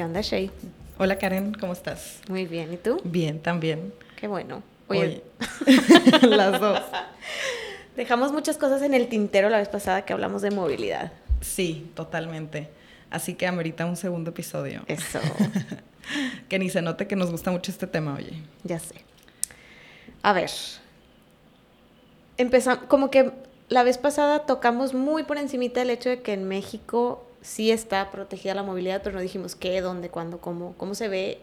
¿Qué onda, Shay? Hola Karen, ¿cómo estás? Muy bien, ¿y tú? Bien, también. Qué bueno. Oye, las dos. Dejamos muchas cosas en el tintero la vez pasada que hablamos de movilidad. Sí, totalmente. Así que amerita un segundo episodio. Eso. que ni se note que nos gusta mucho este tema, oye. Ya sé. A ver. Empezamos, como que la vez pasada tocamos muy por encimita el hecho de que en México sí está protegida la movilidad, pero no dijimos qué, dónde, cuándo, cómo, cómo se ve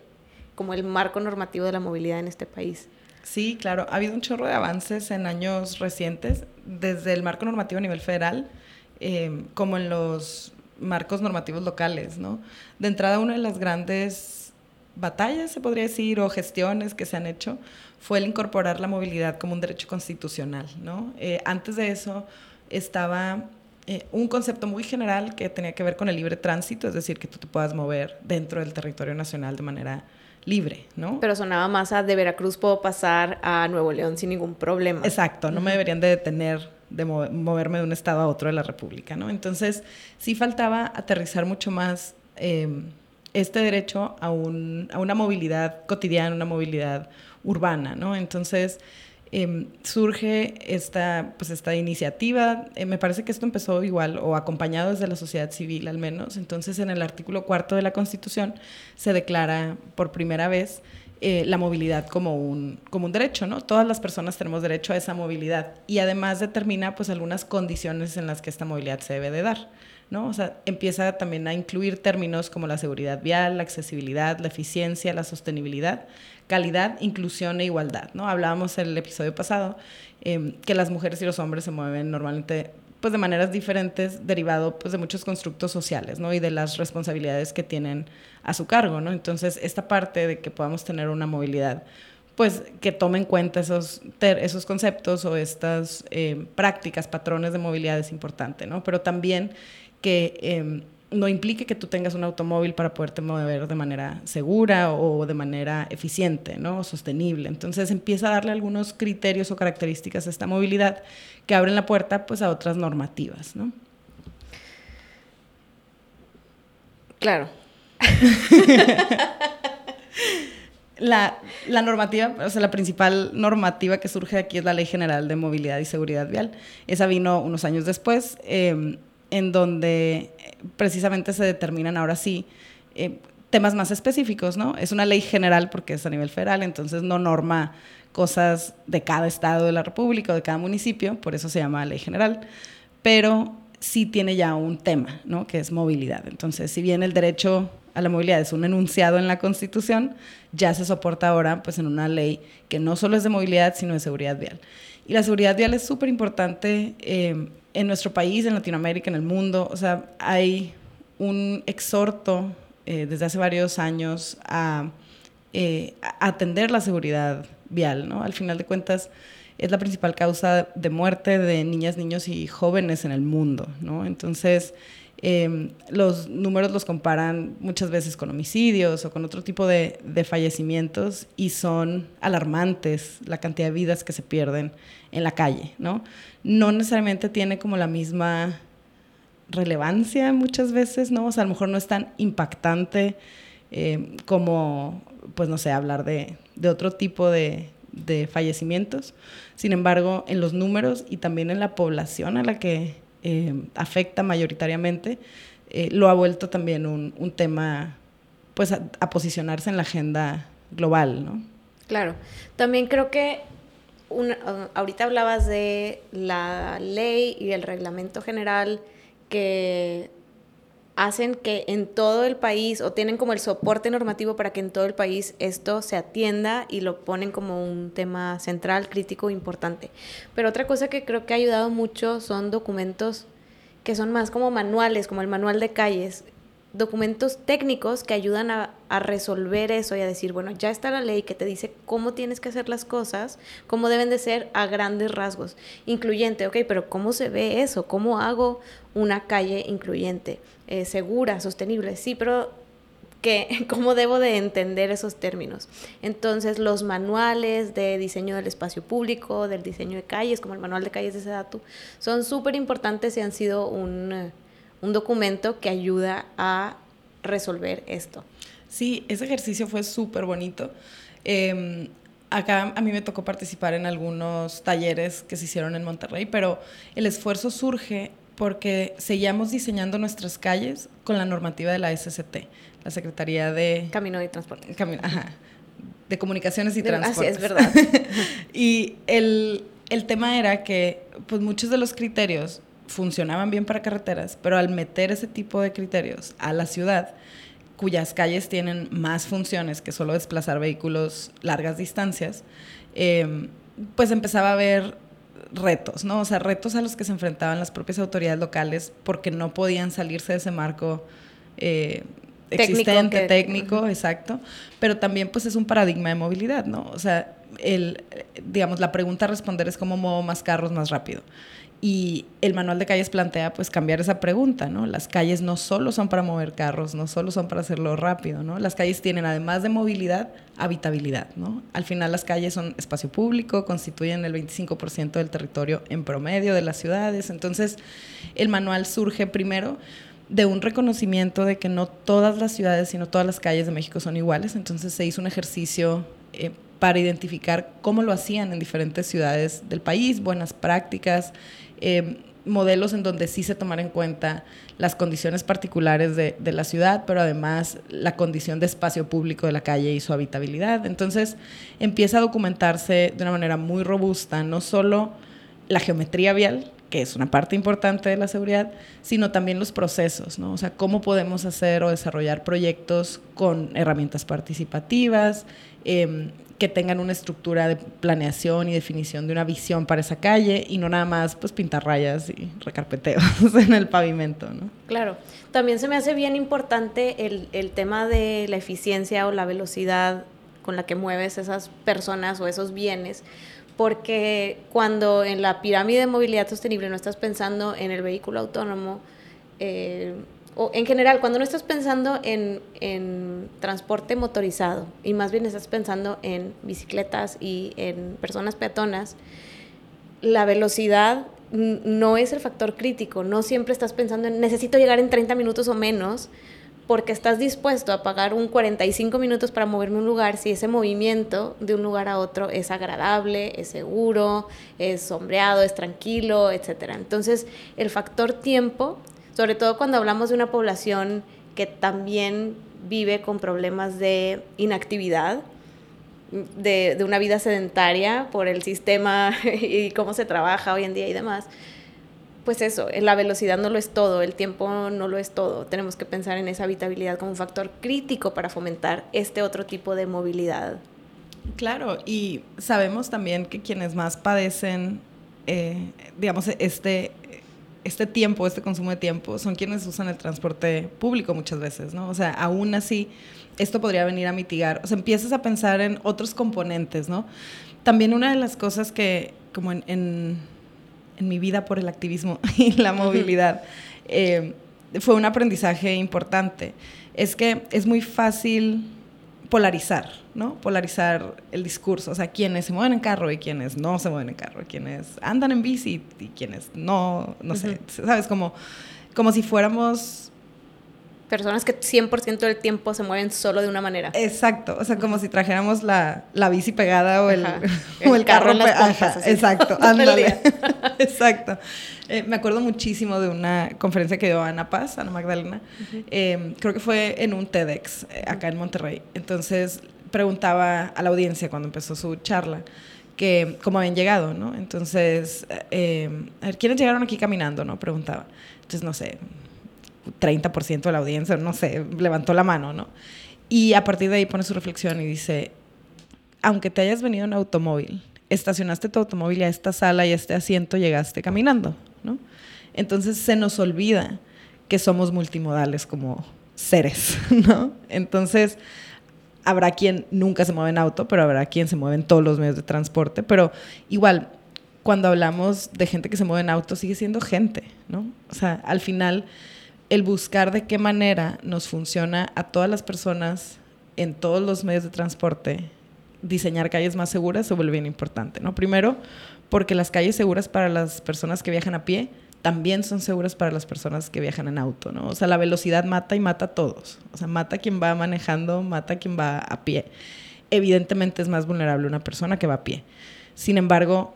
como el marco normativo de la movilidad en este país. Sí, claro, ha habido un chorro de avances en años recientes, desde el marco normativo a nivel federal, eh, como en los marcos normativos locales, ¿no? De entrada, una de las grandes batallas, se podría decir, o gestiones que se han hecho, fue el incorporar la movilidad como un derecho constitucional, ¿no? Eh, antes de eso estaba eh, un concepto muy general que tenía que ver con el libre tránsito, es decir, que tú te puedas mover dentro del territorio nacional de manera libre, ¿no? Pero sonaba más a de Veracruz puedo pasar a Nuevo León sin ningún problema. Exacto, no me deberían de detener de moverme de un estado a otro de la República, ¿no? Entonces, sí faltaba aterrizar mucho más em, este derecho a, un, a una movilidad cotidiana, una movilidad urbana, ¿no? Entonces, Em, surge esta, pues esta iniciativa. Eh, me parece que esto empezó igual o acompañado desde la sociedad civil al menos. Entonces en el artículo cuarto de la Constitución se declara por primera vez eh, la movilidad como un, como un derecho, ¿no? Todas las personas tenemos derecho a esa movilidad y además determina pues algunas condiciones en las que esta movilidad se debe de dar. ¿no? O sea, empieza también a incluir términos como la seguridad vial, la accesibilidad, la eficiencia, la sostenibilidad, calidad, inclusión e igualdad, ¿no? Hablábamos en el episodio pasado em, que las mujeres y los hombres se mueven normalmente pues de maneras diferentes derivado pues de muchos constructos sociales, ¿no? Y de las responsabilidades que tienen a su cargo, ¿no? Entonces, esta parte de que podamos tener una movilidad pues que tome en cuenta esos, esos conceptos o estas em, prácticas, patrones de movilidad es importante, ¿no? Pero también que em, no implique que tú tengas un automóvil para poderte mover de manera segura o de manera eficiente, ¿no? sostenible. Entonces empieza a darle algunos criterios o características a esta movilidad que abren la puerta pues a otras normativas, ¿no? Claro. la, normativa, o sea, la principal normativa que surge aquí es la Ley General de Movilidad y Seguridad Vial. Esa vino unos años después. Em, en donde precisamente se determinan ahora sí eh, temas más específicos, ¿no? Es una ley general porque es a nivel federal, entonces no norma cosas de cada estado de la República o de cada municipio, por eso se llama ley general, pero sí tiene ya un tema, ¿no? Que es movilidad. Entonces, si bien el derecho a la movilidad es un enunciado en la Constitución, ya se soporta ahora pues en una ley que no solo es de movilidad, sino de seguridad vial. Y la seguridad vial es súper importante eh, en nuestro país, en Latinoamérica, en el mundo. O sea, hay un exhorto eh, desde hace varios años eh, a, atender la seguridad vial, ¿no? Al final de cuentas, es la principal causa de muerte de niñas, niños y jóvenes en el mundo, ¿no? Entonces, em, los números los comparan muchas veces con homicidios o con otro tipo de, de, fallecimientos y son alarmantes la cantidad de vidas que se pierden en la calle, ¿no? no necesariamente tiene como la misma relevancia muchas veces, ¿no? O sea, a lo mejor no es tan impactante eh, como, pues no sé, hablar de, otro tipo de, fallecimientos. Sin embargo, en los números y también en la población a la que eh, afecta mayoritariamente, eh, lo ha vuelto también un, tema, pues, a, posicionarse en la agenda global, ¿no? Claro. También creo que Ah, ahorita hablabas de la ley y el reglamento general que hacen que en todo el país o tienen como el soporte normativo para que en todo el país esto se atienda y lo ponen como un tema central, crítico, importante. Pero otra cosa que creo que ha ayudado mucho son documentos que son más como manuales, como el manual de calles, documentos técnicos que ayudan a, resolver eso y a decir, bueno, ya está la ley que te dice cómo tienes que hacer las cosas, cómo deben de ser a grandes rasgos. Incluyente, ok, pero ¿cómo se ve eso? ¿Cómo hago una calle incluyente, eh, segura, sostenible? Sí, pero que, ¿cómo debo de entender esos términos? Entonces, los manuales de diseño del espacio público, del diseño de calles, como el manual de calles de Sedatu, son súper importantes y han sido un un documento que ayuda a resolver esto. Sí, ese ejercicio fue súper bonito. Em, acá a mí me tocó participar en algunos talleres que se hicieron en Monterrey, pero el esfuerzo surge porque seguíamos diseñando nuestras calles con la normativa de la SCT, la Secretaría de... Camino y Transporte. ajá, de Comunicaciones y Transporte. Así es verdad. y el, el tema era que pues muchos de los criterios funcionaban bien para carreteras, pero al meter ese tipo de criterios a la ciudad, cuyas calles tienen más funciones que solo desplazar vehículos largas distancias, em, pues empezaba a haber retos, ¿no? O sea, retos a los que se enfrentaban las propias autoridades locales porque no podían salirse de ese marco eh, existente, técnico, exacto, pero también pues es un paradigma de movilidad, ¿no? O sea, el, digamos, la pregunta a responder es cómo muevo más carros más rápido. Y el manual de calles plantea pues cambiar esa pregunta, ¿no? Las calles no solo son para mover carros, no solo son para hacerlo rápido, ¿no? Las calles tienen además de movilidad, habitabilidad, ¿no? Al final las calles son espacio público, constituyen el 25% del territorio en promedio de las ciudades, entonces el manual surge primero de un reconocimiento de que no todas las ciudades, sino todas las calles de México son iguales, entonces se hizo un ejercicio eh, para identificar cómo lo hacían en diferentes ciudades del país, buenas prácticas, eh, modelos en donde sí se tomara en cuenta las condiciones particulares de, de, la ciudad, pero además la condición de espacio público de la calle y su habitabilidad. Entonces empieza a documentarse de una manera muy robusta, no solo la geometría vial, que es una parte importante de la seguridad, sino también los procesos, ¿no? O sea, cómo podemos hacer o desarrollar proyectos con herramientas participativas, eh, que tengan una estructura de planeación y definición de una visión para esa calle y no nada más pues pintar rayas y recarpeteos en el pavimento. Claro. También se me hace bien importante el, el tema de la eficiencia o la velocidad con la que mueves esas personas o esos bienes, porque cuando en la pirámide de movilidad sostenible no estás pensando en el vehículo autónomo, eh, o en general, cuando no estás pensando en, en, transporte motorizado y más bien estás pensando en bicicletas y en personas peatonas, la velocidad no es el factor crítico. No siempre estás pensando en necesito llegar en 30 minutos o menos porque estás dispuesto a pagar un 45 minutos para moverme a un lugar si ese movimiento de un lugar a otro es agradable, es seguro, es sombreado, es tranquilo, etc. Entonces, el factor tiempo sobre todo cuando hablamos de una población que también vive con problemas de inactividad, de, de, una vida sedentaria por el sistema y cómo se trabaja hoy en día y demás, pues eso, la velocidad no lo es todo, el tiempo no lo es todo. Tenemos que pensar en esa habitabilidad como un factor crítico para fomentar este otro tipo de movilidad. Claro, y sabemos también que quienes más padecen, eh, digamos, este, este tiempo, este consumo de tiempo, son quienes usan el transporte público muchas veces, ¿no? O sea, aún así, esto podría venir a mitigar. O sea, empiezas a pensar en otros componentes, ¿no? También una de las cosas que, como en, en, mi vida por el activismo y la movilidad, eh, fue un aprendizaje importante, es que es muy fácil polarizar, ¿no? Polarizar el discurso, o sea, quienes se mueven en carro y quienes no se mueven en carro, quienes andan en bici y quienes no, no sé, ¿sabes? Como, como si fuéramos... Personas que 100% del tiempo se mueven solo de una manera. Exacto, o sea, como si trajéramos la, la bici pegada o el, o el, carro, en las Exacto, ándale. exacto. Eh, me acuerdo muchísimo de una conferencia que dio Ana Paz, Ana Magdalena, em, creo que fue en un TEDx eh, acá en Monterrey. Entonces preguntaba a la audiencia cuando empezó su charla que cómo habían llegado, ¿no? Entonces, em, a ver, ¿quiénes llegaron aquí caminando, no? Preguntaba. Entonces, no sé, 30% de la audiencia, no sé, levantó la mano, ¿no? Y a partir de ahí pone su reflexión y dice, aunque te hayas venido en automóvil, estacionaste tu automóvil a esta sala y a este asiento, llegaste caminando, ¿no? Entonces se nos olvida que somos multimodales como seres, ¿no? Entonces habrá quien nunca se mueve en auto, pero habrá quien se mueve en todos los medios de transporte, pero igual cuando hablamos de gente que se mueve en auto sigue siendo gente, ¿no? O sea, al final el buscar de qué manera nos funciona a todas las personas en todos los medios de transporte diseñar calles más seguras se vuelve bien importante, ¿no? Primero, porque las calles seguras para las personas que viajan a pie también son seguras para las personas que viajan en auto, ¿no? O sea, la velocidad mata y mata a todos. O sea, mata a quien va manejando, mata a quien va a pie. Evidentemente es más vulnerable una persona que va a pie. Sin embargo,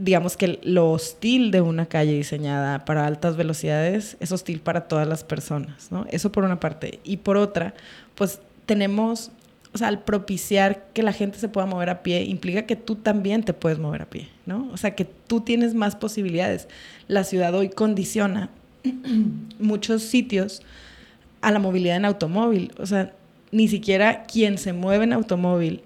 digamos que lo hostil de una calle diseñada para altas velocidades es hostil para todas las personas, ¿no? Eso por una parte. Y por otra, pues tenemos o sea, al propiciar que la gente se pueda mover a pie, implica que tú también te puedes mover a pie, ¿no? O sea, que tú tienes más posibilidades. La ciudad hoy condiciona muchos sitios a la movilidad en automóvil. O sea, ni siquiera quien se mueve en automóvil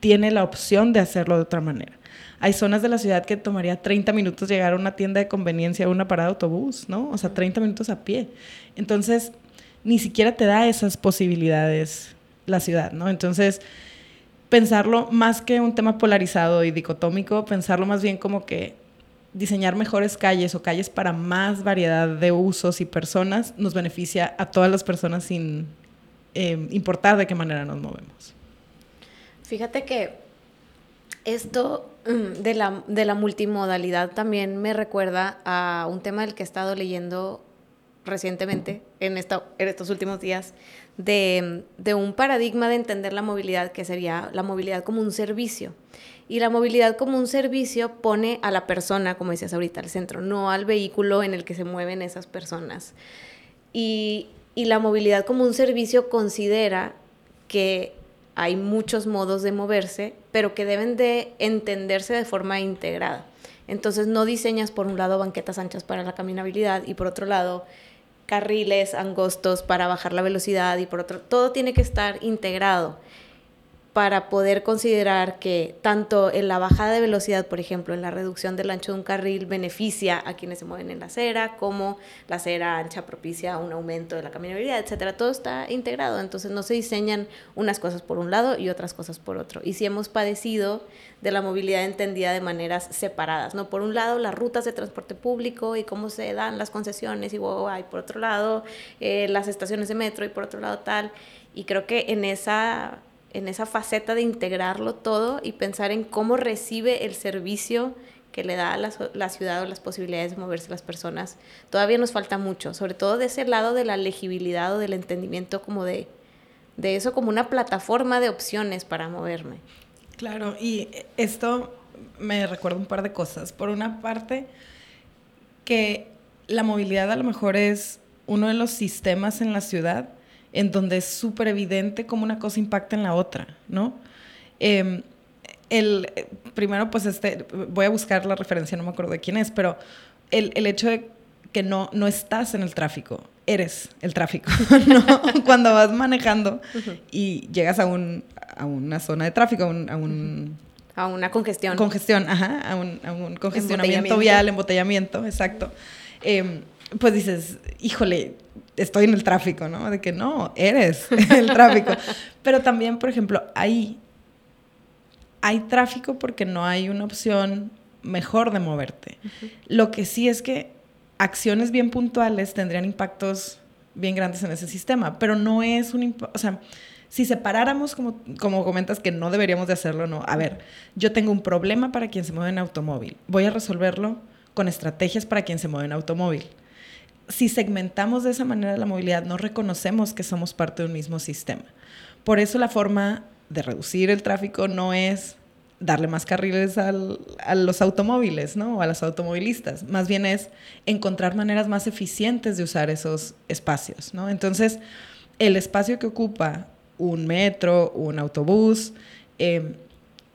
tiene la opción de hacerlo de otra manera. Hay zonas de la ciudad que tomaría 30 minutos llegar a una tienda de conveniencia o una parada de autobús, ¿no? O sea, 30 minutos a pie. Entonces, ni siquiera te da esas posibilidades la ciudad, ¿no? Entonces, pensarlo más que un tema polarizado y dicotómico, pensarlo más bien como que diseñar mejores calles o calles para más variedad de usos y personas nos beneficia a todas las personas sin eh, importar de qué manera nos movemos. Fíjate que esto mm, de la, de la multimodalidad también me recuerda a un tema del que he estado leyendo recientemente, en, esta, en estos últimos días, de, un paradigma de entender la movilidad que sería la movilidad como un servicio. Y la movilidad como un servicio pone a la persona, como decías ahorita, al centro, no al vehículo en el que se mueven esas personas. Y, y la movilidad como un servicio considera que hay muchos modos de moverse, pero que deben de entenderse de forma integrada. Entonces no diseñas por un lado banquetas anchas para la caminabilidad y por otro lado carriles angostos para bajar la velocidad y por otro, todo tiene que estar integrado para poder considerar que tanto en la bajada de velocidad, por ejemplo, en la reducción del ancho de un carril, beneficia a quienes se mueven en la acera, como la acera ancha propicia un aumento de la caminabilidad, etcétera. Todo está integrado, entonces no se diseñan unas cosas por un lado y otras cosas por otro. Y si hemos padecido de la movilidad entendida de maneras separadas, ¿no? Por un lado, las rutas de transporte público y cómo se dan las concesiones y, wow, hay por otro lado, eh, las estaciones de metro y por otro lado tal. Y creo que en esa en esa faceta de integrarlo todo y pensar en cómo recibe el servicio que le da a la, ciudad o las posibilidades de moverse las personas, todavía nos falta mucho, sobre todo de ese lado de la legibilidad o del entendimiento como de, de eso como una plataforma de opciones para moverme. Claro, y esto me recuerda un par de cosas. Por una parte, que la movilidad a lo mejor es uno de los sistemas en la ciudad en donde es súper evidente cómo una cosa impacta en la otra, ¿no? Em, el, primero, pues, este, voy a buscar la referencia, no me acuerdo de quién es, pero el, el hecho de que no, no estás en el tráfico, eres el tráfico, ¿no? Cuando vas manejando y llegas a, un, a una zona de tráfico, a un... A, un, a una congestión. Congestión, ajá, a un, a un congestionamiento vial, embotellamiento, exacto. Eh, pues dices, híjole, estoy en el tráfico, ¿no? De que no, eres el tráfico. Pero también, por ejemplo, ahí hay tráfico porque no hay una opción mejor de moverte. Lo que sí es que acciones bien puntuales tendrían impactos bien grandes en ese sistema, pero no es un... O sea, si separáramos, como, como comentas, que no deberíamos de hacerlo, no. A ver, yo tengo un problema para quien se mueve en automóvil. Voy a resolverlo con estrategias para quien se mueve en automóvil si segmentamos de esa manera la movilidad, no reconocemos que somos parte de un mismo sistema. Por eso la forma de reducir el tráfico no es darle más carriles a los automóviles, ¿no? O a los automovilistas. Más bien es encontrar maneras más eficientes de usar esos espacios, ¿no? Entonces, el espacio que ocupa un metro, un autobús, eh,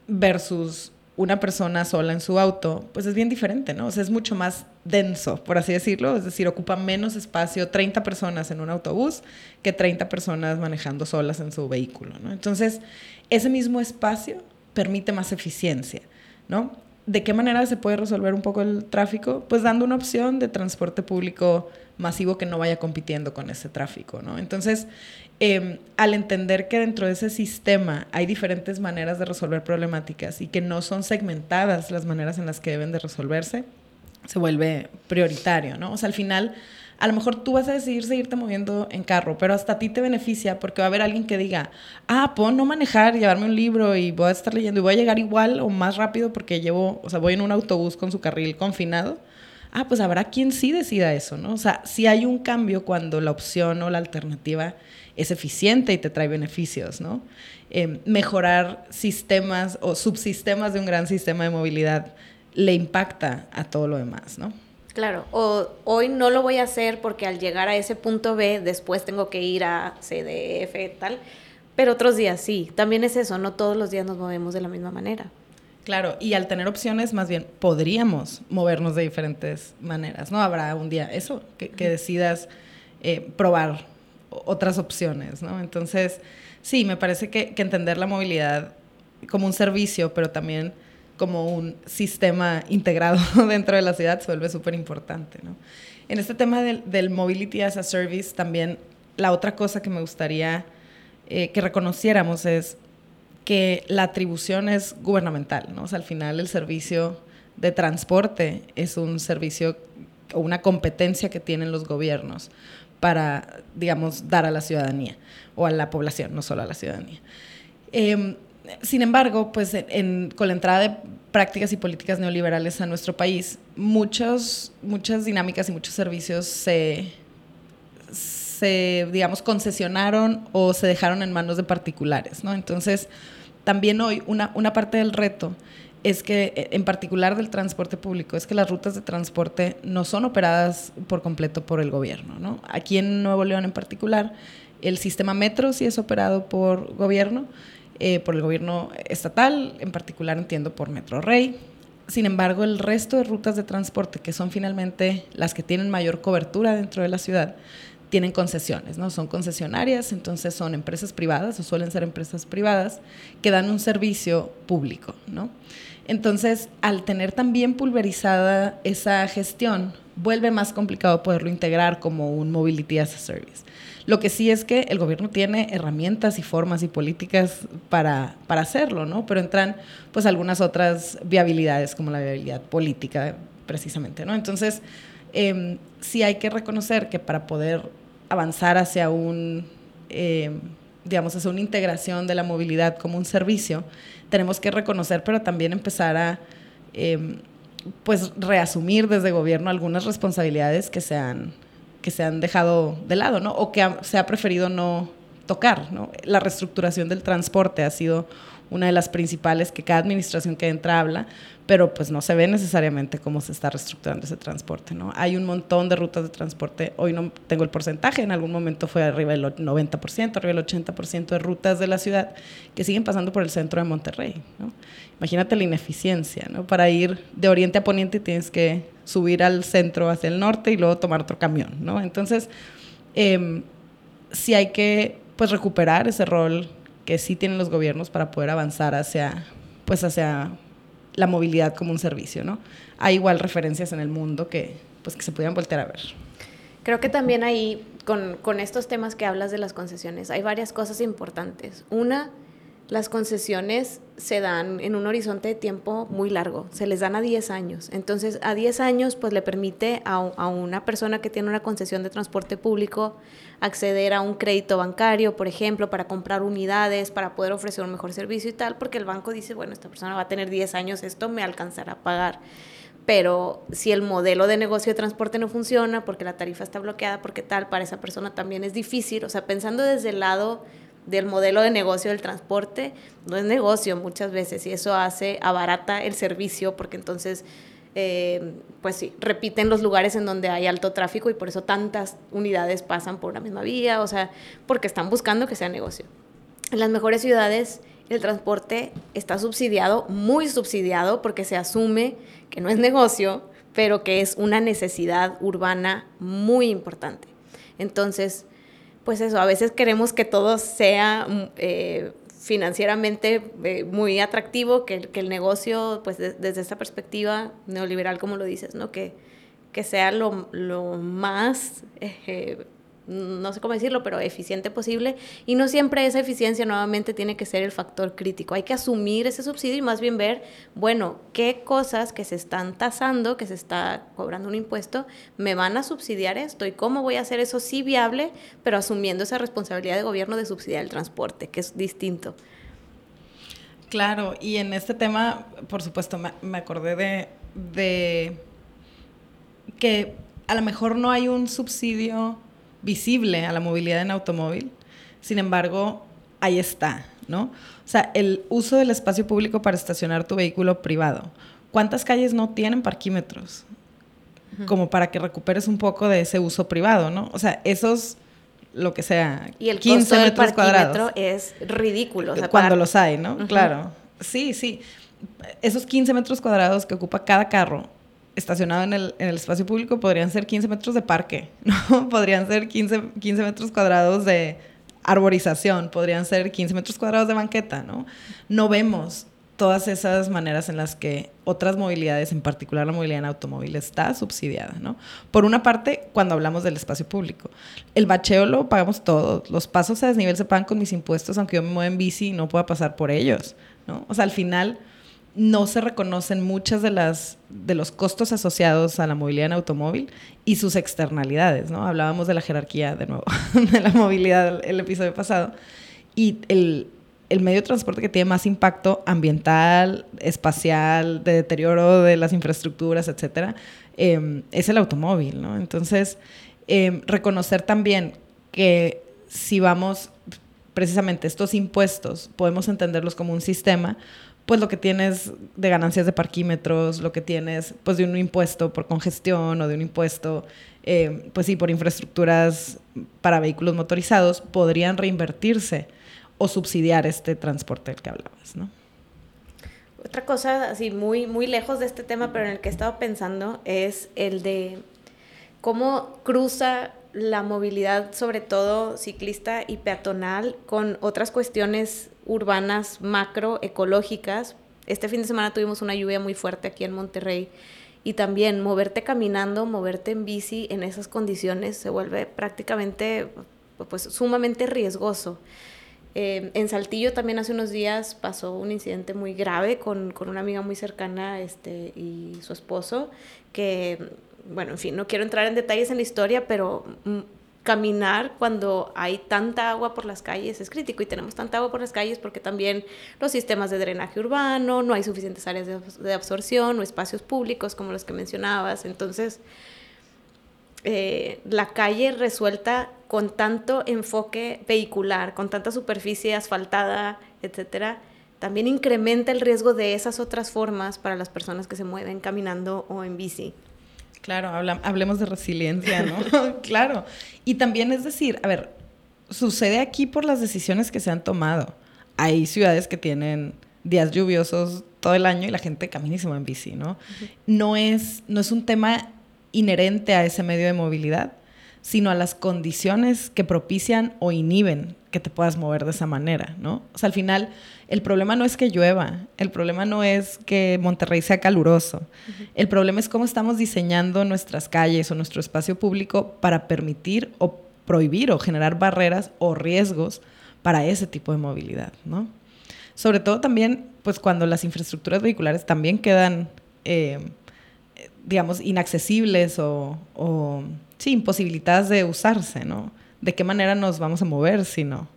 versus una persona sola en su auto, pues es bien diferente, ¿no? O sea, es mucho más denso, por así decirlo, es decir, ocupa menos espacio 30 personas en un autobús que 30 personas manejando solas en su vehículo, ¿no? Entonces, ese mismo espacio permite más eficiencia, ¿no? ¿De qué manera se puede resolver un poco el tráfico? Pues dando una opción de transporte público masivo que no vaya compitiendo con ese tráfico, ¿no? Entonces, Em, al entender que dentro de ese sistema hay diferentes maneras de resolver problemáticas y que no son segmentadas las maneras en las que deben de resolverse, se vuelve prioritario, ¿no? O sea, al final, a lo mejor tú vas a decidir seguirte moviendo en carro, pero hasta a ti te beneficia porque va a haber alguien que diga, ah, puedo no manejar, llevarme un libro y voy a estar leyendo y voy a llegar igual o más rápido porque llevo, o sea, voy en un autobús con su carril confinado ah, pues habrá quien sí decida eso, ¿no? O sea, si hay un cambio cuando la opción o la alternativa es eficiente y te trae beneficios, ¿no? Em, mejorar sistemas o subsistemas de un gran sistema de movilidad le impacta a todo lo demás, ¿no? Claro, o hoy no lo voy a hacer porque al llegar a ese punto B después tengo que ir a CDF tal, pero otros días sí, también es eso, no todos los días nos movemos de la misma manera. Claro, y al tener opciones, más bien podríamos movernos de diferentes maneras, ¿no? Habrá un día eso, que, decidas eh, probar otras opciones, ¿no? Entonces, sí, me parece que, entender la movilidad como un servicio, pero también como un sistema integrado dentro de la ciudad se vuelve súper importante, ¿no? En este tema del, del, Mobility as a Service, también la otra cosa que me gustaría eh, que reconociéramos es que la atribución es gubernamental, ¿no? O al final el servicio de transporte es un servicio o una competencia que tienen los gobiernos para, digamos, dar a la ciudadanía o a la población, no solo a la ciudadanía. Em, sin embargo, pues con la entrada de prácticas y políticas neoliberales a nuestro país, muchos, muchas dinámicas y muchos servicios se, se, digamos, concesionaron o se dejaron en manos de particulares, ¿no? Entonces, también hoy una, una parte del reto es que, e, en particular del transporte público, es que las rutas de transporte no son operadas por completo por el gobierno. ¿no? Aquí en Nuevo León en particular, el sistema metro sí es operado por gobierno, eh, por el gobierno estatal, en particular entiendo por Metro Rey. Sin embargo, el resto de rutas de transporte, que son finalmente las que tienen mayor cobertura dentro de la ciudad, tienen concesiones, ¿no? Son concesionarias, entonces son empresas privadas o suelen ser empresas privadas que dan un servicio público, ¿no? Entonces, al tener también pulverizada esa gestión, vuelve más complicado poderlo integrar como un mobility as a service. Lo que sí es que el gobierno tiene herramientas y formas y políticas para, para hacerlo, ¿no? Pero entran pues algunas otras viabilidades como la viabilidad política precisamente, ¿no? Entonces, eh, sí hay que reconocer que para poder avanzar hacia un, em, digamos, hacia una integración de la movilidad como un servicio, tenemos que reconocer, pero también empezar a, em, pues, reasumir desde gobierno algunas responsabilidades que se han, que se han dejado de lado, ¿no? O que se ha preferido no tocar, ¿no? La reestructuración del transporte ha sido una de las principales que cada administración que entra habla, pero pues no se ve necesariamente cómo se está reestructurando ese transporte, ¿no? Hay un montón de rutas de transporte, hoy no tengo el porcentaje, en algún momento fue arriba del 90%, arriba del 80% de rutas de la ciudad que siguen pasando por el centro de Monterrey, ¿no? Imagínate la ineficiencia, ¿no? Para ir de oriente a poniente tienes que subir al centro hacia el norte y luego tomar otro camión, ¿no? Entonces, eh, sí hay que pues recuperar ese rol que sí tienen los gobiernos para poder avanzar hacia, pues hacia la movilidad como un servicio, ¿no? Hay igual referencias en el mundo que, pues, que se pudieran voltear a ver. Creo que también ahí, con, con estos temas que hablas de las concesiones, hay varias cosas importantes. Una, las concesiones se dan en un horizonte de tiempo muy largo, se les dan a 10 años. Entonces, a 10 años, pues le permite a, a, una persona que tiene una concesión de transporte público acceder a un crédito bancario, por ejemplo, para comprar unidades, para poder ofrecer un mejor servicio y tal, porque el banco dice, bueno, esta persona va a tener 10 años, esto me alcanzará a pagar. Pero si el modelo de negocio de transporte no funciona, porque la tarifa está bloqueada, porque tal, para esa persona también es difícil. O sea, pensando desde el lado del modelo de negocio del transporte, no es negocio muchas veces y eso hace, abarata el servicio porque entonces, eh, pues sí, repiten los lugares en donde hay alto tráfico y por eso tantas unidades pasan por la misma vía, o sea, porque están buscando que sea negocio. En las mejores ciudades el transporte está subsidiado, muy subsidiado, porque se asume que no es negocio, pero que es una necesidad urbana muy importante. Entonces, pues eso, a veces queremos que todo sea mm, eh, financieramente eh, muy atractivo, que, que, el negocio, pues desde esta perspectiva neoliberal, como lo dices, ¿no? Que, que sea lo, lo más eh, no sé cómo decirlo, pero eficiente posible. Y no siempre esa eficiencia nuevamente tiene que ser el factor crítico. Hay que asumir ese subsidio y más bien ver, bueno, qué cosas que se están tasando, que se está cobrando un impuesto, me van a subsidiar esto y cómo voy a hacer eso sí viable, pero asumiendo esa responsabilidad de gobierno de subsidiar el transporte, que es distinto. Claro, y en este tema, por supuesto, me, acordé de, de que a lo mejor no hay un subsidio visible a la movilidad en automóvil, sin embargo, ahí está, ¿no? O sea, el uso del espacio público para estacionar tu vehículo privado. ¿Cuántas calles no tienen parquímetros? Como para que recuperes un poco de ese uso privado, ¿no? O sea, esos lo que sea, y el 15 metros cuadrados. es ridículo. Cuando los hay, ¿no? Claro. Sí, sí. Esos 15 metros cuadrados que ocupa cada carro estacionado en el, en el, espacio público podrían ser 15 metros de parque, ¿no? Podrían ser 15, 15 metros cuadrados de arborización, podrían ser 15 metros cuadrados de banqueta, ¿no? No vemos todas esas maneras en las que otras movilidades, en particular la movilidad en automóvil, está subsidiada, ¿no? Por una parte, cuando hablamos del espacio público, el bacheo lo pagamos todos, los pasos a desnivel se pagan con mis impuestos, aunque yo me mueva en bici y no pueda pasar por ellos, ¿no? O sea, al final no se reconocen muchas de las de los costos asociados a la movilidad en automóvil y sus externalidades, ¿no? Hablábamos de la jerarquía de nuevo de la movilidad el, episodio pasado y el, medio de transporte que tiene más impacto ambiental, espacial, de deterioro de las infraestructuras, etcétera, em, es el automóvil, ¿no? Entonces em, reconocer también que si vamos precisamente estos impuestos podemos entenderlos como un sistema pues lo que tienes de ganancias de parquímetros, lo que tienes pues de un impuesto por congestión o de un impuesto, eh, pues sí, por infraestructuras para vehículos motorizados, podrían reinvertirse o subsidiar este transporte del que hablabas, ¿no? Otra cosa, así muy, muy lejos de este tema, pero en el que he estado pensando, es el de cómo cruza la movilidad, sobre todo ciclista y peatonal, con otras cuestiones urbanas macroecológicas. Este fin de semana tuvimos una lluvia muy fuerte aquí en Monterrey y también moverte caminando, moverte en bici en esas condiciones se vuelve prácticamente pues sumamente riesgoso. Eh, en Saltillo también hace unos días pasó un incidente muy grave con, con, una amiga muy cercana este, y su esposo, que, bueno, en fin, no quiero entrar en detalles en la historia, pero mm, caminar cuando hay tanta agua por las calles es crítico y tenemos tanta agua por las calles porque también los sistemas de drenaje urbano, no hay suficientes áreas de, absorción o espacios públicos como los que mencionabas. Entonces, eh, la calle resuelta con tanto enfoque vehicular, con tanta superficie asfaltada, etcétera, también incrementa el riesgo de esas otras formas para las personas que se mueven caminando o en bici. Claro, hablemos de resiliencia, ¿no? claro. Y también es decir, a ver, sucede aquí por las decisiones que se han tomado. Hay ciudades que tienen días lluviosos todo el año y la gente camina en bici, ¿no? no, es, no es un tema inherente a ese medio de movilidad, sino a las condiciones que propician o inhiben que te puedas mover de esa manera, ¿no? O sea, al final, el problema no es que llueva, el problema no es que Monterrey sea caluroso, el problema es cómo estamos diseñando nuestras calles o nuestro espacio público para permitir o prohibir o generar barreras o riesgos para ese tipo de movilidad, ¿no? Sobre todo también, pues cuando las infraestructuras vehiculares también quedan, eh, digamos, inaccesibles o, o, sí, imposibilitadas de usarse, ¿no? de qué manera nos vamos a mover si no.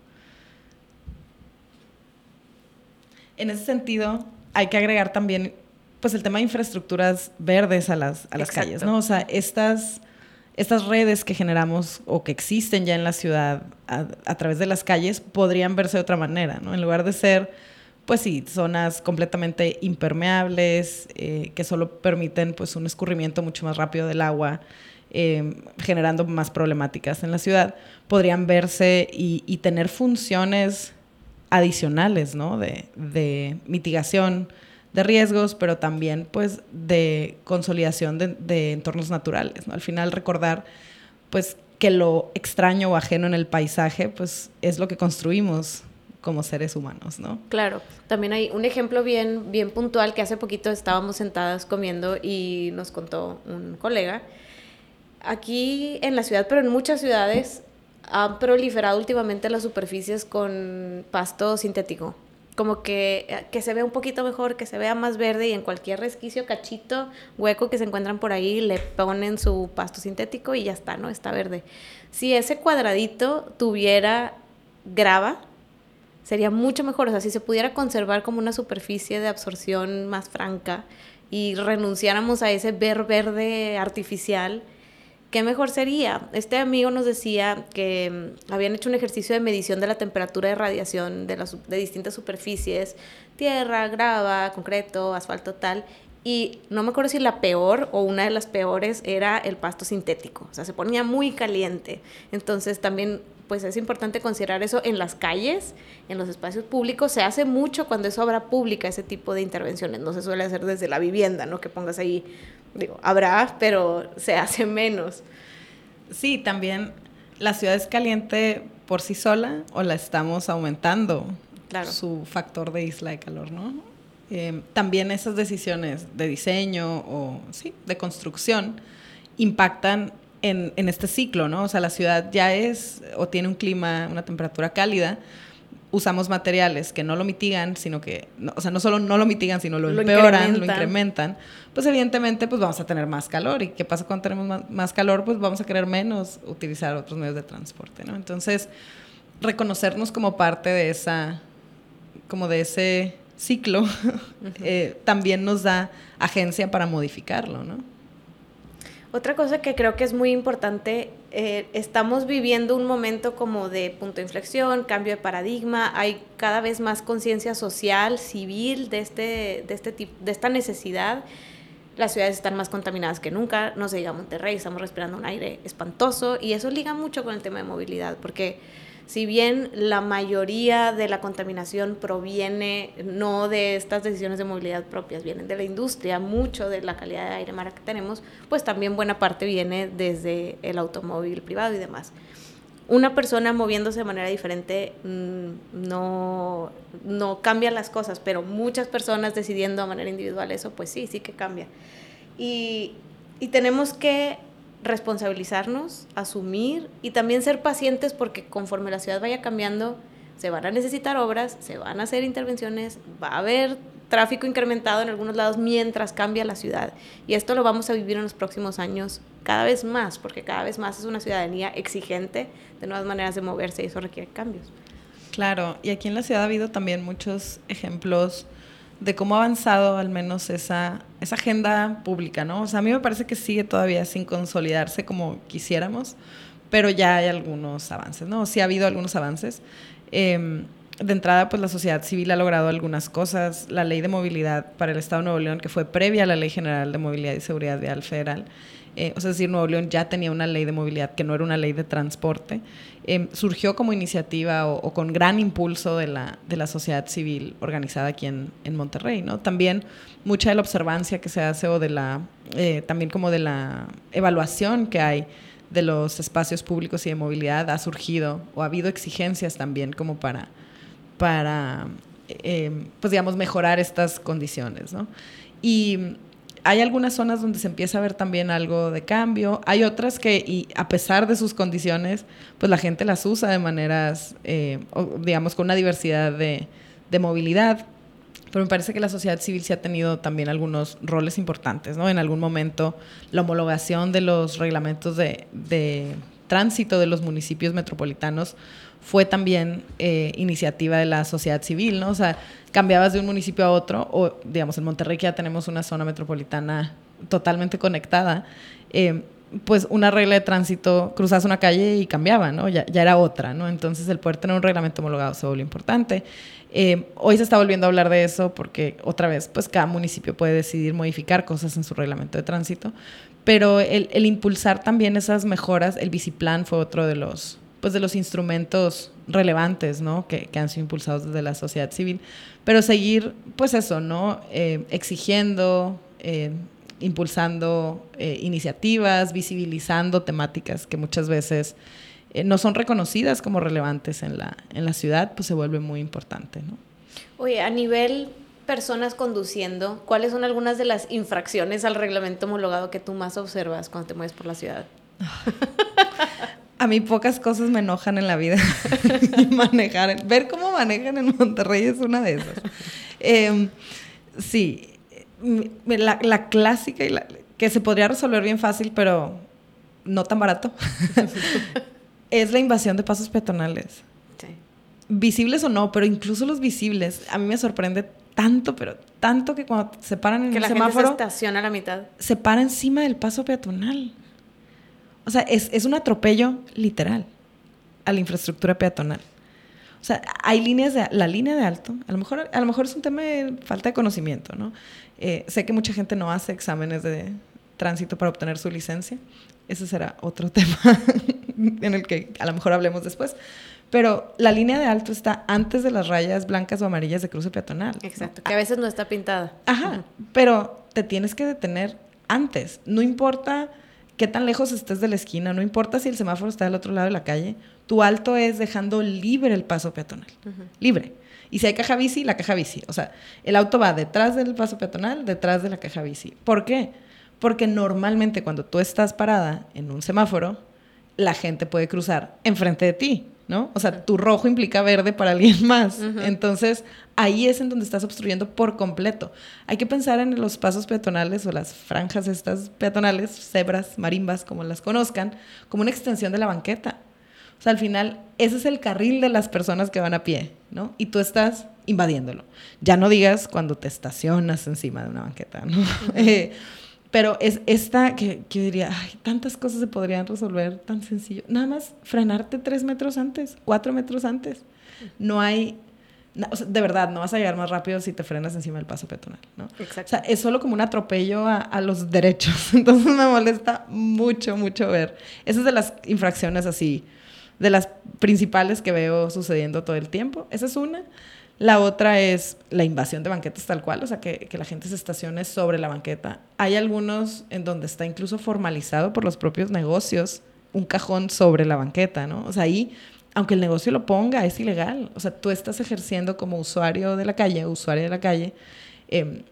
En ese sentido, hay que agregar también pues el tema de infraestructuras verdes a las, a las calles, ¿no? O sea, estas, estas redes que generamos o que existen ya en la ciudad a, través de las calles podrían verse de otra manera, ¿no? En lugar de ser, pues sí, zonas completamente impermeables, eh, que solo permiten pues un escurrimiento mucho más rápido del agua, Em, generando más problemáticas en la ciudad, podrían verse y, tener funciones adicionales, ¿no? De, mitigación de riesgos, pero también, pues, de consolidación de, entornos naturales. Al final, recordar, pues, que lo extraño o ajeno en el paisaje, pues, es lo que construimos como seres humanos, ¿no? Claro. También hay un ejemplo bien, bien puntual que hace poquito estábamos sentadas comiendo y nos contó un colega aquí en la ciudad, pero en muchas ciudades han proliferado últimamente las superficies con pasto sintético. Como que, que se vea un poquito mejor, que se vea más verde y en cualquier resquicio, cachito, hueco que se encuentran por ahí, le ponen su pasto sintético y ya está, ¿no? Está verde. Si ese cuadradito tuviera grava, sería mucho mejor. O sea, si se pudiera conservar como una superficie de absorción más franca, y renunciáramos a ese ver verde artificial, ¿qué mejor sería? Este amigo nos decía que mm, habían hecho un ejercicio de medición de la temperatura de radiación de, las, de distintas superficies, tierra, grava, concreto, asfalto, tal, y no me acuerdo si la peor o una de las peores era el pasto sintético, o sea, se ponía muy caliente. Entonces también pues es importante considerar eso en las calles, en los espacios públicos. Se hace mucho cuando es obra pública ese tipo de intervenciones. No se suele hacer desde la vivienda, ¿no? Que pongas ahí, digo, habrá, pero se hace menos. Sí, también la ciudad es caliente por sí sola o la estamos aumentando claro. su factor de isla de calor, ¿no? Eh, también esas decisiones de diseño o sí, de construcción impactan en, en, este ciclo, ¿no? O sea, la ciudad ya es o tiene un clima, una temperatura cálida, usamos materiales que no lo mitigan, sino que, o sea, no solo no lo mitigan, sino lo, empeoran, lo incrementan, pues evidentemente pues vamos a tener más calor. ¿Y qué pasa cuando tenemos más, calor? Pues vamos a querer menos utilizar otros medios de transporte, ¿no? Entonces, reconocernos como parte de esa, como de ese ciclo, eh, también nos da agencia para modificarlo, ¿no? Otra cosa que creo que es muy importante, eh, estamos viviendo un momento como de punto de inflexión, cambio de paradigma, hay cada vez más conciencia social, civil de, este, de, este tipo, de esta necesidad. Las ciudades están más contaminadas que nunca, no se diga Monterrey, estamos respirando un aire espantoso y eso liga mucho con el tema de movilidad, porque si bien la mayoría de la contaminación proviene no de estas decisiones de movilidad propias, vienen de la industria, mucho de la calidad de aire mar que tenemos, pues también buena parte viene desde el automóvil privado y demás. Una persona moviéndose de manera diferente mm, no, no cambia las cosas, pero muchas personas decidiendo de manera individual eso, pues sí, sí que cambia. Y, y tenemos que responsabilizarnos, asumir y también ser pacientes porque conforme la ciudad vaya cambiando, se van a necesitar obras, se van a hacer intervenciones, va a haber tráfico incrementado en algunos lados mientras cambia la ciudad. Y esto lo vamos a vivir en los próximos años cada vez más, porque cada vez más es una ciudadanía exigente de nuevas maneras de moverse y eso requiere cambios. Claro, y aquí en la ciudad ha habido también muchos ejemplos de cómo ha avanzado al menos esa, esa agenda pública, ¿no? O sea, a mí me parece que sigue todavía sin consolidarse como quisiéramos, pero ya hay algunos avances, ¿no? Sí ha habido algunos avances. Em, de entrada, pues la sociedad civil ha logrado algunas cosas. La ley de movilidad para el Estado de Nuevo León, que fue previa a la Ley General de Movilidad y Seguridad Vial Federal, eh, o sea, es decir, Nuevo León ya tenía una ley de movilidad que no era una ley de transporte, em, surgió como iniciativa o, con gran impulso de la, de la sociedad civil organizada aquí en, en, Monterrey, ¿no? También mucha de la observancia que se hace o de la, eh, también como de la evaluación que hay de los espacios públicos y de movilidad ha surgido o ha habido exigencias también como para, para em, pues digamos, mejorar estas condiciones, ¿no? Y hay algunas zonas donde se empieza a ver también algo de cambio. Hay otras que, y a pesar de sus condiciones, pues la gente las usa de maneras, eh, digamos, con una diversidad de, movilidad. Pero me parece que la sociedad civil sí ha tenido también algunos roles importantes, ¿no? En algún momento, la homologación de los reglamentos de, de tránsito de los municipios metropolitanos fue también eh, iniciativa de la sociedad civil, ¿no? O sea, cambiabas de un municipio a otro, o digamos, en Monterrey ya tenemos una zona metropolitana totalmente conectada, eh, pues una regla de tránsito, cruzas una calle y cambiaba, ¿no? Ya, ya, era otra, ¿no? Entonces el poder tener un reglamento homologado se volvió importante. Eh, hoy se está volviendo a hablar de eso porque otra vez, pues cada municipio puede decidir modificar cosas en su reglamento de tránsito, pero el, el impulsar también esas mejoras, el biciplan fue otro de los pues de los instrumentos relevantes, ¿no? Que, que, han sido impulsados desde la sociedad civil, pero seguir, pues eso, ¿no? Eh, exigiendo, eh, impulsando eh, iniciativas, visibilizando temáticas que muchas veces no son reconocidas como relevantes en la, en la ciudad, pues se vuelve muy importante, ¿no? Oye, a nivel personas conduciendo, ¿cuáles son algunas de las infracciones al reglamento homologado que tú más observas cuando te mueves por la ciudad? A mí pocas cosas me enojan en la vida. Manejar, ver cómo manejan en Monterrey es una de esas. Em, sí, la, clásica y que se podría resolver bien fácil, pero no tan barato, es la invasión de pasos peatonales. Visibles o no, pero incluso los visibles, a mí me sorprende tanto, pero tanto que cuando se paran en que el la semáforo, gente se estaciona a la mitad. se para encima del paso peatonal. O sea, es, es un atropello literal a la infraestructura peatonal. O sea, hay líneas de la línea de alto, a lo mejor, a lo mejor es un tema de falta de conocimiento, ¿no? Eh, sé que mucha gente no hace exámenes de tránsito para obtener su licencia. Ese será otro tema en el que a lo mejor hablemos después. Pero la línea de alto está antes de las rayas blancas o amarillas de cruce peatonal. ¿no? Exacto, que a veces no está pintada. Ajá, pero te tienes que detener antes. No importa qué tan lejos estés de la esquina, no importa si el semáforo está del otro lado de la calle, tu alto es dejando libre el paso peatonal. Libre. Y si hay caja bici, la caja bici. O sea, el auto va detrás del paso peatonal, detrás de la caja bici. ¿Por qué? Porque normalmente cuando tú estás parada en un semáforo, la gente puede cruzar enfrente de ti, ¿no? O sea, tu rojo implica verde para alguien más. Entonces, ahí es en donde estás obstruyendo por completo. Hay que pensar en los pasos peatonales o las franjas estas peatonales, cebras, marimbas, como las conozcan, como una extensión de la banqueta. O sea, al final, ese es el carril de las personas que van a pie, ¿no? Y tú estás invadiéndolo. Ya no digas cuando te estacionas encima de una banqueta, ¿no? pero es esta que, que yo diría, ay, tantas cosas se podrían resolver tan sencillo. Nada más frenarte tres metros antes, cuatro metros antes. No hay, na- o sea, de verdad, no vas a llegar más rápido si te frenas encima del paso peatonal, ¿no? Exacto. O sea, es solo como un atropello a, a los derechos. Entonces me molesta mucho, mucho ver. Esa es de las infracciones así, de las principales que veo sucediendo todo el tiempo. Esa es una. La otra es la invasión de banquetas tal cual, o sea, que, que la gente se estacione sobre la banqueta. Hay algunos en donde está incluso formalizado por los propios negocios un cajón sobre la banqueta, ¿no? O sea, ahí, aunque el negocio lo ponga, es ilegal. O sea, tú estás ejerciendo como usuario de la calle, usuaria de la calle, em,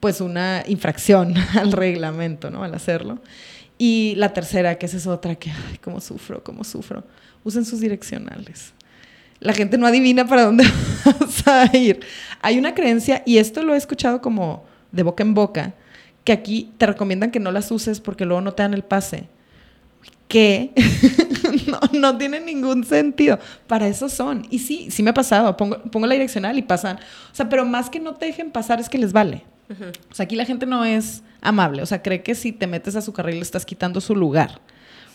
pues una infracción al reglamento, ¿no? Al hacerlo. Y la tercera, que esa es otra que, ay, cómo sufro, cómo sufro. Usen sus direccionales. La gente no adivina para dónde vas a ir. Hay una creencia, y esto lo he escuchado como de boca en boca, que aquí te recomiendan que no las uses porque luego no te dan el pase. Que no, no tiene ningún sentido. Para eso son. Y sí, sí me ha pasado. Pongo, pongo la direccional y pasan. O sea, pero más que no te dejen pasar es que les vale. O sea, aquí la gente no es amable. O sea, cree que si te metes a su carril le estás quitando su lugar.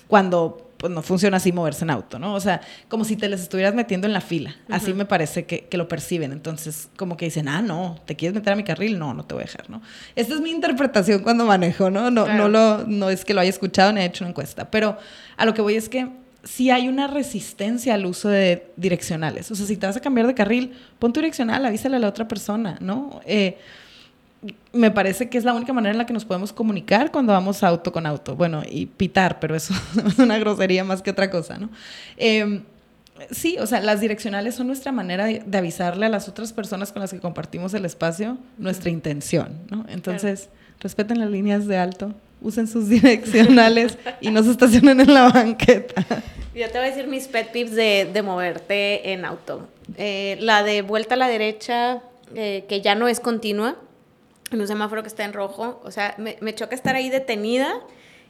Cuando pues, no funciona así moverse en auto, ¿no? O sea, como si te les estuvieras metiendo en la fila. Así me parece que, que lo perciben. Entonces, como que dicen, ah, no, ¿te quieres meter a mi carril? No, no te voy a dejar, ¿no? Esta es mi interpretación cuando manejo, ¿no? No, Claro. no, lo, no es que lo haya escuchado ni he hecho una encuesta. Pero a lo que voy es que sí hay una resistencia al uso de direccionales. O sea, si te vas a cambiar de carril, pon tu direccional, avísale a la otra persona, ¿no? Eh, me parece que es la única manera en la que nos podemos comunicar cuando vamos auto con auto. Bueno, y pitar, pero eso es una grosería más que otra cosa, ¿no? Eh, sí, o sea, las direccionales son nuestra manera de, de avisarle a las otras personas con las que compartimos el espacio nuestra intención, ¿no? Entonces, respeten las líneas de alto, usen sus direccionales y no se estacionen en la banqueta. Yo te voy a decir mis pet peeves de, de moverte en auto. Eh, la de vuelta a la derecha, eh, que ya no es continua, en un semáforo que está en rojo. O sea, me, me choca estar ahí detenida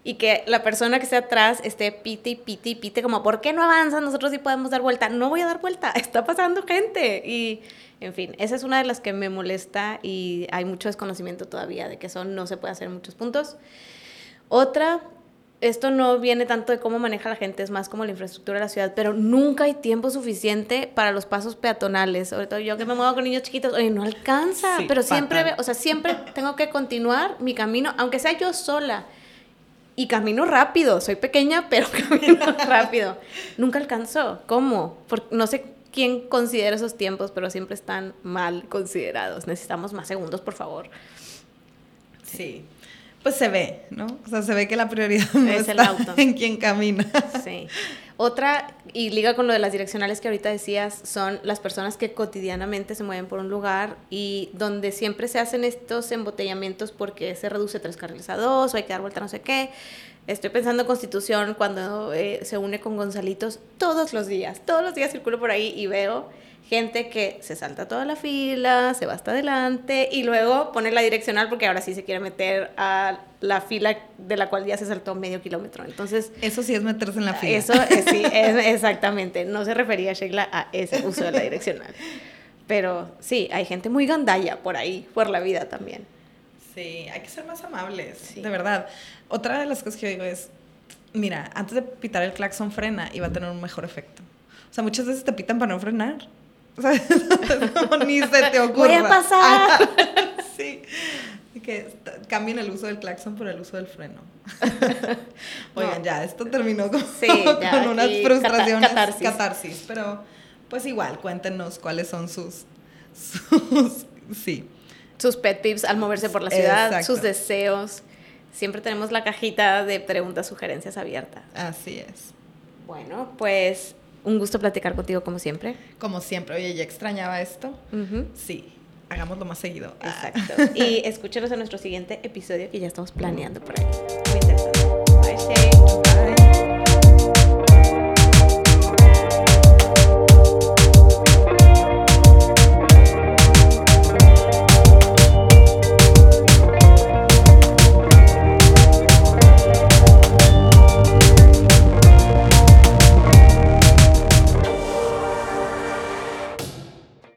y que la persona que esté atrás esté pite y pite y pite, como, ¿por qué no avanzan? Nosotros sí podemos dar vuelta. No voy a dar vuelta, está pasando gente. Y, en fin, esa es una de las que me molesta y hay mucho desconocimiento todavía de que eso no se puede hacer en muchos puntos. Otra, esto no viene tanto de cómo maneja la gente, es más como la infraestructura de la ciudad, pero nunca hay tiempo suficiente para los pasos peatonales. Sobre todo yo que me muevo con niños chiquitos, oye, no alcanza, Sí, pero siempre, fatal. o sea, siempre tengo que continuar mi camino, aunque sea yo sola. Y camino rápido, soy pequeña, pero camino rápido. Nunca alcanzó. ¿Cómo? Por- no sé quién considera esos tiempos, pero siempre están mal considerados. Necesitamos más segundos, por favor. Sí. Pues se ve, ¿no? O sea, se ve que la prioridad no Es el auto. en quien camina. Sí. Otra, y liga con lo de las direccionales que ahorita decías, son las personas que cotidianamente se mueven por un lugar y donde siempre se hacen estos embotellamientos porque se reduce tres carriles a dos o hay que dar vuelta no sé qué. Estoy pensando en Constitución cuando eh, se une con Gonzalitos todos los días. Todos los días circulo por ahí y veo gente que se salta toda la fila, se va hasta adelante y luego pone la direccional porque ahora sí se quiere meter a la fila de la cual ya se saltó medio kilómetro. Entonces, Eso sí es meterse en la fila. eso eh, sí, es- exactamente. No se refería Sheila a ese uso de la direccional. Pero sí, hay gente muy gandalla por ahí, por la vida también. Sí, hay que ser más amables, de verdad. Otra de las cosas que yo digo es, mira, antes de pitar el claxon frena y va a tener un mejor efecto. O sea, muchas veces te pitan para no frenar. O sea, ni se te ocurre. Voy a pasar. sí. Que cambien el uso del claxon por el uso del freno. Oigan, ya, esto terminó con, unas frustraciones. Catarsis. catarsis. Pero, pues igual, cuéntenos cuáles son sus. sus sí. Sus pet tips al moverse por la ciudad, sus deseos. Siempre tenemos la cajita de preguntas, sugerencias abierta. Así es. Bueno, pues un gusto platicar contigo como siempre. Como siempre. Oye, ya extrañaba esto. Sí, hagámoslo más seguido. Exacto. y escúchenos en nuestro siguiente episodio que ya estamos planeando por ahí. Muy interesante. Bye,